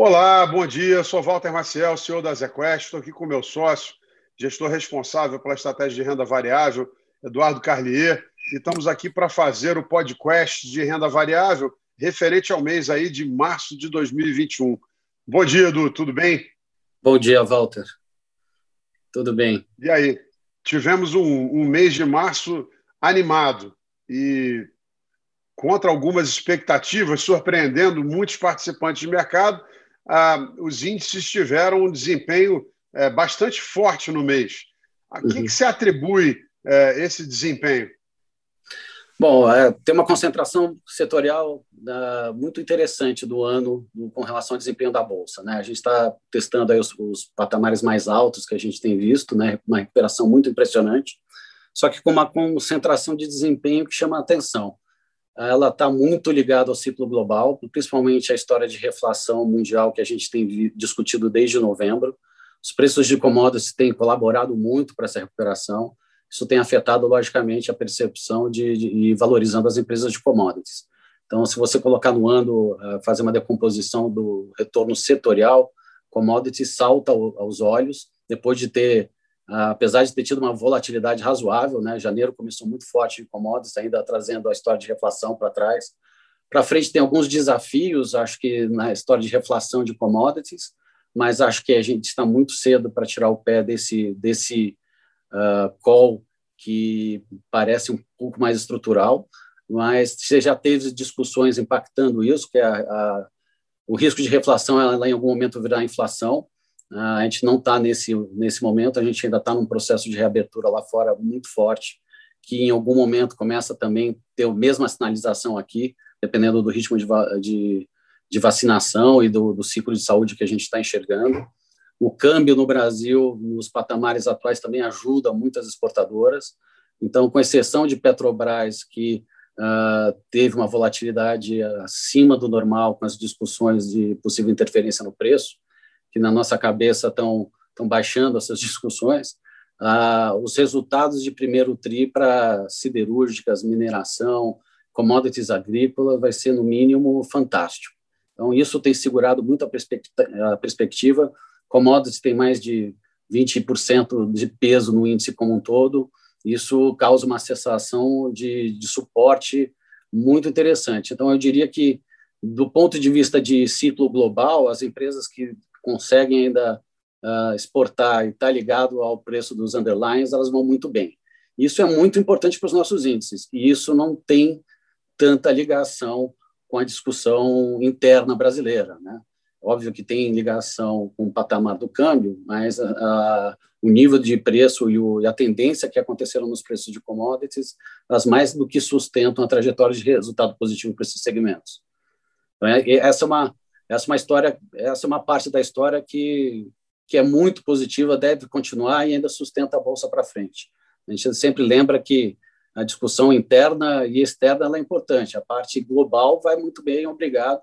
Olá, bom dia. Sou Walter Maciel, CEO da ZQuest. Estou aqui com meu sócio, gestor responsável pela estratégia de renda variável, Eduardo Carlier. E estamos aqui para fazer o podcast de renda variável referente ao mês aí de março de 2021. Bom dia, Edu. Tudo bem? Bom dia, Walter. Tudo bem. E aí? Tivemos um, um mês de março animado e contra algumas expectativas, surpreendendo muitos participantes de mercado, ah, os índices tiveram um desempenho é, bastante forte no mês. A uhum. que, que se atribui é, esse desempenho? Bom, é, tem uma concentração setorial uh, muito interessante do ano com relação ao desempenho da Bolsa. Né? A gente está testando aí os, os, patamares mais altos que a gente tem visto, né? uma recuperação muito impressionante, só que com uma concentração de desempenho que chama a atenção ela está muito ligada ao ciclo global, principalmente a história de reflação mundial que a gente tem discutido desde novembro. Os preços de commodities têm colaborado muito para essa recuperação. Isso tem afetado, logicamente, a percepção de, de, e valorizando as empresas de commodities. Então, se você colocar no ano, uh, fazer uma decomposição do retorno setorial, commodities salta aos olhos, depois de ter ah, apesar de ter tido uma volatilidade razoável, né? Janeiro começou muito forte em commodities, ainda trazendo a história de reflação para trás. Para frente tem alguns desafios, acho que na história de reflação de commodities, mas acho que a gente está muito cedo para tirar o pé desse desse uh, call que parece um pouco mais estrutural, mas você já teve discussões impactando isso, que é a, a, o risco de reflação ela em algum momento virar inflação, a gente não está nesse, nesse momento, a gente ainda está num processo de reabertura lá fora muito forte, que em algum momento começa também a ter a mesma sinalização aqui, dependendo do ritmo de, de, de vacinação e do, do, ciclo de saúde que a gente está enxergando. O câmbio no Brasil, nos patamares atuais, também ajuda muitas exportadoras. Então, com exceção de Petrobras, que uh, teve uma volatilidade acima do normal com as discussões de possível interferência no preço, que na nossa cabeça estão baixando essas discussões, ah, os resultados de primeiro tri para siderúrgicas, mineração, commodities agrícolas vai ser no mínimo fantástico. Então isso tem segurado muito a, perspectiva. A perspectiva. Commodities tem mais de 20% de peso no índice como um todo. Isso causa uma sensação de, de suporte muito interessante. Então eu diria que do ponto de vista de ciclo global, as empresas que conseguem ainda uh, exportar e está ligado ao preço dos underlines, elas vão muito bem. Isso é muito importante para os nossos índices, e isso não tem tanta ligação com a discussão interna brasileira. Né? Óbvio que tem ligação com o patamar do câmbio, mas uh, o nível de preço e, o, e, a tendência que aconteceram nos preços de commodities, as mais do que sustentam a trajetória de resultado positivo para esses segmentos. Então, é, essa é uma essa é uma história, essa é uma parte da história que, que é muito positiva, deve continuar e ainda sustenta a bolsa para frente. A gente sempre lembra que a discussão interna e externa é importante. A parte global vai muito bem, obrigado.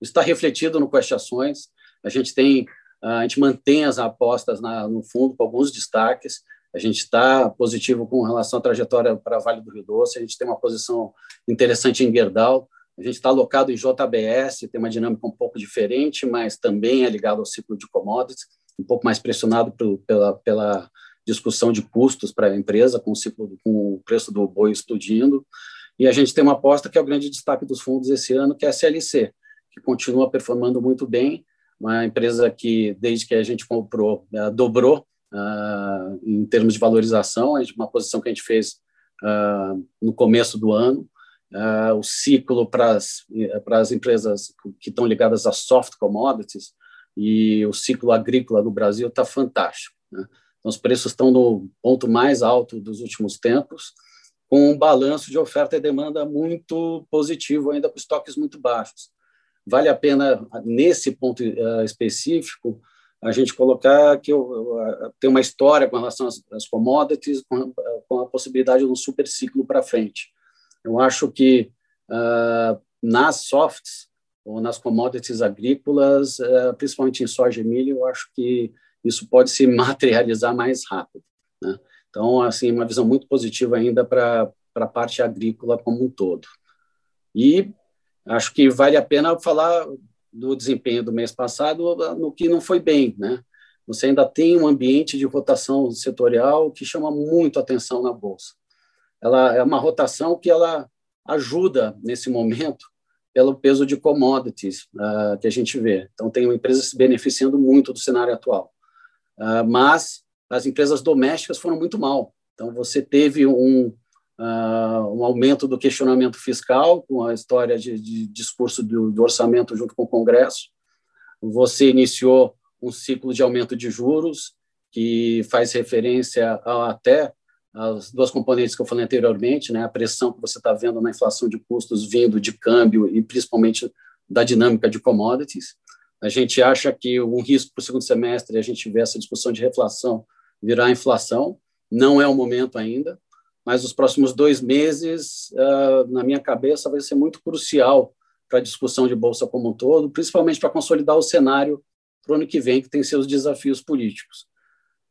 Está refletido no Questações. A gente tem, a gente mantém as apostas na, no fundo com alguns destaques. A gente está positivo com relação à trajetória para Vale do Rio Doce. A gente tem uma posição interessante em Gerdau. A gente está alocado em JBS, tem uma dinâmica um pouco diferente, mas também é ligado ao ciclo de commodities, um pouco mais pressionado pela, pela discussão de custos para a empresa, com o, ciclo, com o preço do boi explodindo. E a gente tem uma aposta que é o grande destaque dos fundos esse ano, que é a CLC, que continua performando muito bem, uma empresa que, desde que a gente comprou, dobrou uh, em termos de valorização, uma posição que a gente fez uh, no começo do ano, uh, o ciclo para as empresas que estão ligadas a soft commodities e o ciclo agrícola no Brasil está fantástico. Né? Então, os preços estão no ponto mais alto dos últimos tempos, com um balanço de oferta e demanda muito positivo, ainda com estoques muito baixos. Vale a pena, nesse ponto uh, específico, a gente colocar que eu, eu, tem uma história com relação às, às commodities, com, com, a possibilidade de um super ciclo para frente. Eu acho que uh, nas softs ou nas commodities agrícolas, uh, principalmente em soja e milho, eu acho que isso pode se materializar mais rápido. Né? Então, assim, uma visão muito positiva ainda para a parte agrícola como um todo. E acho que vale a pena falar do desempenho do mês passado no que não foi bem, né? Você ainda tem um ambiente de rotação setorial que chama muito atenção na bolsa. Ela é uma rotação que ela ajuda nesse momento pelo peso de commodities uh, que a gente vê. Então tem empresas se beneficiando muito do cenário atual, uh, mas as empresas domésticas foram muito mal. Então você teve um uh, um aumento do questionamento fiscal, com a história de, de discurso do, do, orçamento junto com o Congresso. Você iniciou um ciclo de aumento de juros, que faz referência a, até as duas componentes que eu falei anteriormente, né, a pressão que você está vendo na inflação de custos vindo de câmbio e principalmente da dinâmica de commodities. A gente acha que um risco para o segundo semestre a gente ver essa discussão de reflação virar inflação. Não é o momento ainda mas os próximos dois meses, uh, na minha cabeça, vai ser muito crucial para a discussão de Bolsa como um todo, principalmente para consolidar o cenário para o ano que vem, que tem seus desafios políticos.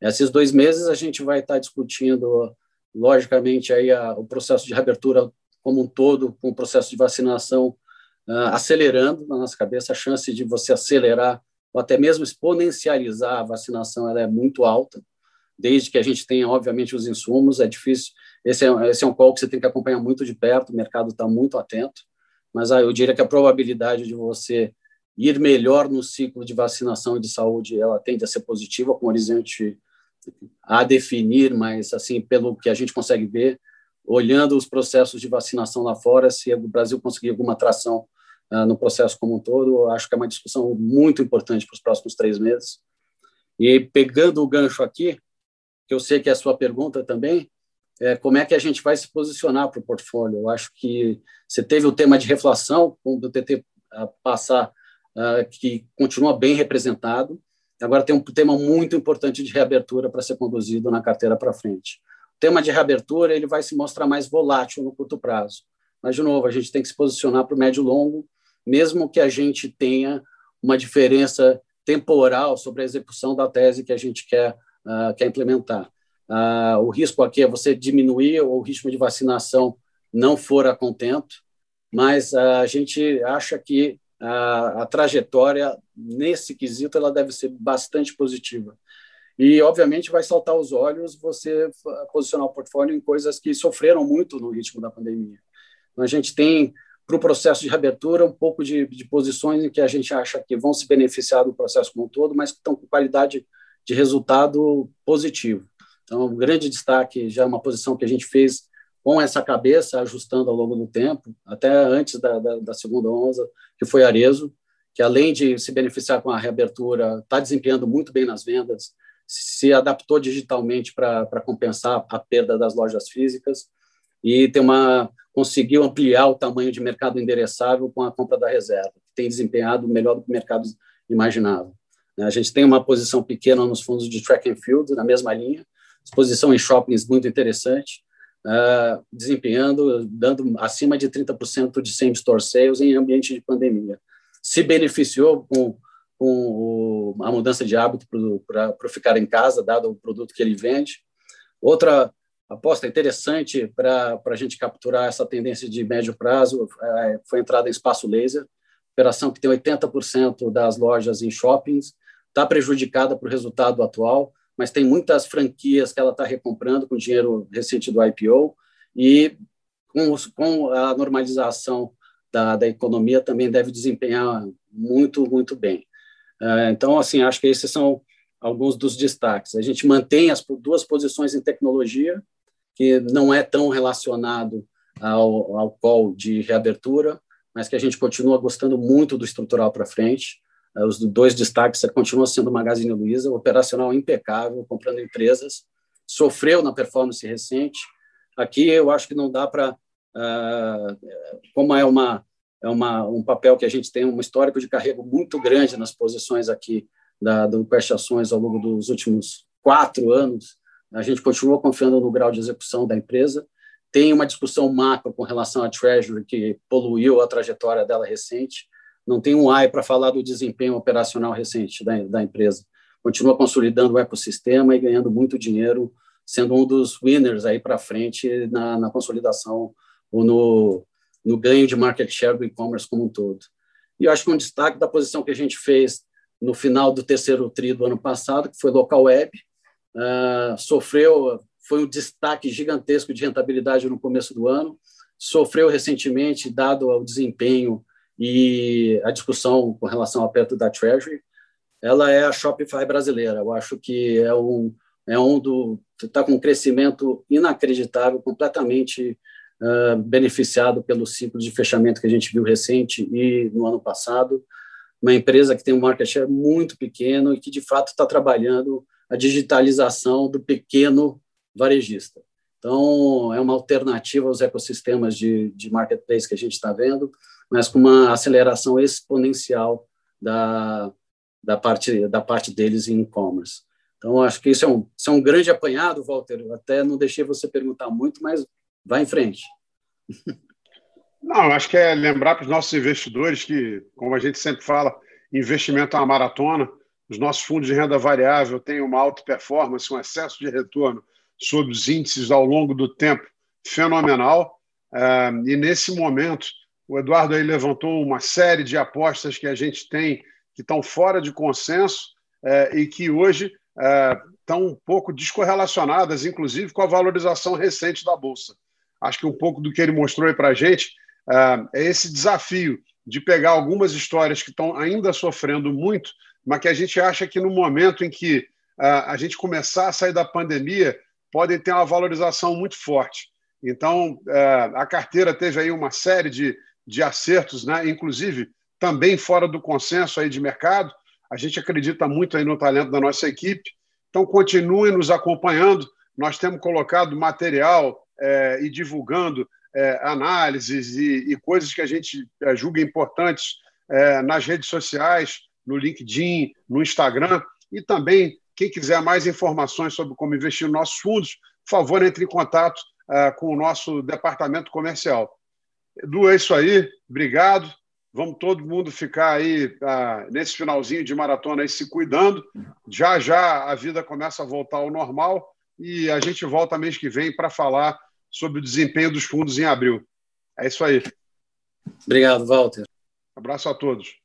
Esses dois meses a gente vai estar discutindo, logicamente, aí a, o processo de reabertura como um todo, com o processo de vacinação uh, acelerando na nossa cabeça, a chance de você acelerar ou até mesmo exponencializar a vacinação ela é muito alta, desde que a gente tenha, obviamente, os insumos, é difícil. Esse é, esse é um call que você tem que acompanhar muito de perto, o mercado está muito atento, mas ah, eu diria que a probabilidade de você ir melhor no ciclo de vacinação e de saúde, ela tende a ser positiva, com horizonte a definir, mas assim, pelo que a gente consegue ver, olhando os processos de vacinação lá fora, se o Brasil conseguir alguma atração uh, no processo como um todo, acho que é uma discussão muito importante para os próximos três meses. E pegando o gancho aqui, que eu sei que é a sua pergunta também, é, como é que a gente vai se posicionar para o portfólio. Eu acho que você teve o tema de reflação, como o TT passar, uh, que continua bem representado. Agora tem um tema muito importante de reabertura para ser conduzido na carteira para frente. O tema de reabertura ele vai se mostrar mais volátil no curto prazo. Mas, de novo, a gente tem que se posicionar para o médio e longo, mesmo que a gente tenha uma diferença temporal sobre a execução da tese que a gente quer, uh, quer implementar. Ah, o risco aqui é você diminuir o ritmo de vacinação não for a contento, mas a gente acha que a, a trajetória nesse quesito ela deve ser bastante positiva. E, obviamente, vai saltar os olhos você posicionar o portfólio em coisas que sofreram muito no ritmo da pandemia. Então, a gente tem, para o processo de reabertura, um pouco de, de, posições em que a gente acha que vão se beneficiar do processo como um todo, mas que estão com qualidade de resultado positivo. Então, um grande destaque, já é uma posição que a gente fez com essa cabeça, ajustando ao longo do tempo, até antes da, da, da segunda onda, que foi Arezo, que além de se beneficiar com a reabertura, está desempenhando muito bem nas vendas, se adaptou digitalmente para compensar a perda das lojas físicas e tem uma conseguiu ampliar o tamanho de mercado endereçável com a compra da reserva, que tem desempenhado melhor do que o mercado imaginava. A gente tem uma posição pequena nos fundos de track and field, na mesma linha, exposição em shoppings muito interessante, uh, desempenhando, dando acima de 30% de same-store sales em ambiente de pandemia. Se beneficiou com, com o, a mudança de hábito para ficar em casa, dado o produto que ele vende. Outra aposta interessante para a gente capturar essa tendência de médio prazo uh, foi a entrada em espaço laser, operação que tem 80% das lojas em shoppings, está prejudicada por resultado atual, mas tem muitas franquias que ela está recomprando com dinheiro recente do IPO e com, com a normalização da, da, economia também deve desempenhar muito, muito bem. Uh, então, assim, acho que esses são alguns dos destaques. A gente mantém as duas posições em tecnologia, que não é tão relacionado ao, ao call de reabertura, mas que a gente continua gostando muito do estrutural para frente. É, os dois destaques continua sendo Magazine Luiza, operacional impecável, comprando empresas, sofreu na performance recente. Aqui eu acho que não dá para, uh, como é uma é uma, um papel que a gente tem um histórico de carrego muito grande nas posições aqui da, do Quest Ações ao longo dos últimos quatro anos, a gente continua confiando no grau de execução da empresa. Tem uma discussão macro com relação à Treasury que poluiu a trajetória dela recente não tem um AI para falar do desempenho operacional recente da, da empresa. Continua consolidando o ecossistema e ganhando muito dinheiro, sendo um dos winners aí para frente na, na consolidação ou no, no ganho de market share do e-commerce como um todo. E eu acho que um destaque da posição que a gente fez no final do terceiro tri do ano passado, que foi local web, uh, sofreu, foi um destaque gigantesco de rentabilidade no começo do ano, sofreu recentemente, dado o desempenho e a discussão com relação ao perto da Treasury, ela é a Shopify brasileira. Eu acho que é um é um do está com um crescimento inacreditável, completamente uh, beneficiado pelo ciclo de fechamento que a gente viu recente e no ano passado. Uma empresa que tem um market share muito pequeno e que de fato está trabalhando a digitalização do pequeno varejista. Então, é uma alternativa aos ecossistemas de, de marketplace que a gente está vendo, mas com uma aceleração exponencial da, da, parte, da parte deles em e-commerce. Então, acho que isso é, um, isso é um grande apanhado, Walter. Eu até não deixei você perguntar muito, mas vai em frente. Não, acho que é lembrar para os nossos investidores que, como a gente sempre fala, investimento é uma maratona. Os nossos fundos de renda variável têm uma alta performance, um excesso de retorno sobre os índices ao longo do tempo fenomenal. E nesse momento, o Eduardo aí levantou uma série de apostas que a gente tem que estão fora de consenso eh, e que hoje estão um pouco descorrelacionadas, inclusive com a valorização recente da Bolsa. Acho que um pouco do que ele mostrou aí para a gente é esse desafio de pegar algumas histórias que estão ainda sofrendo muito, mas que a gente acha que no momento em que a gente começar a sair da pandemia, podem ter uma valorização muito forte. Então, a carteira teve aí uma série de, de acertos, né? inclusive também fora do consenso aí de mercado. A gente acredita muito aí no talento da nossa equipe. Então, continue nos acompanhando. Nós temos colocado material é, e divulgando é, análises e, e, coisas que a gente é, julga importantes é, nas redes sociais, no LinkedIn, no Instagram. E também, quem quiser mais informações sobre como investir nos nossos fundos, por favor, entre em contato é, com o nosso departamento comercial. Edu, é isso aí. Obrigado. Vamos todo mundo ficar aí ah, nesse finalzinho de maratona aí se cuidando. Já já a vida começa a voltar ao normal e a gente volta mês que vem para falar sobre o desempenho dos fundos em abril. É isso aí. Obrigado, Walter. Abraço a todos.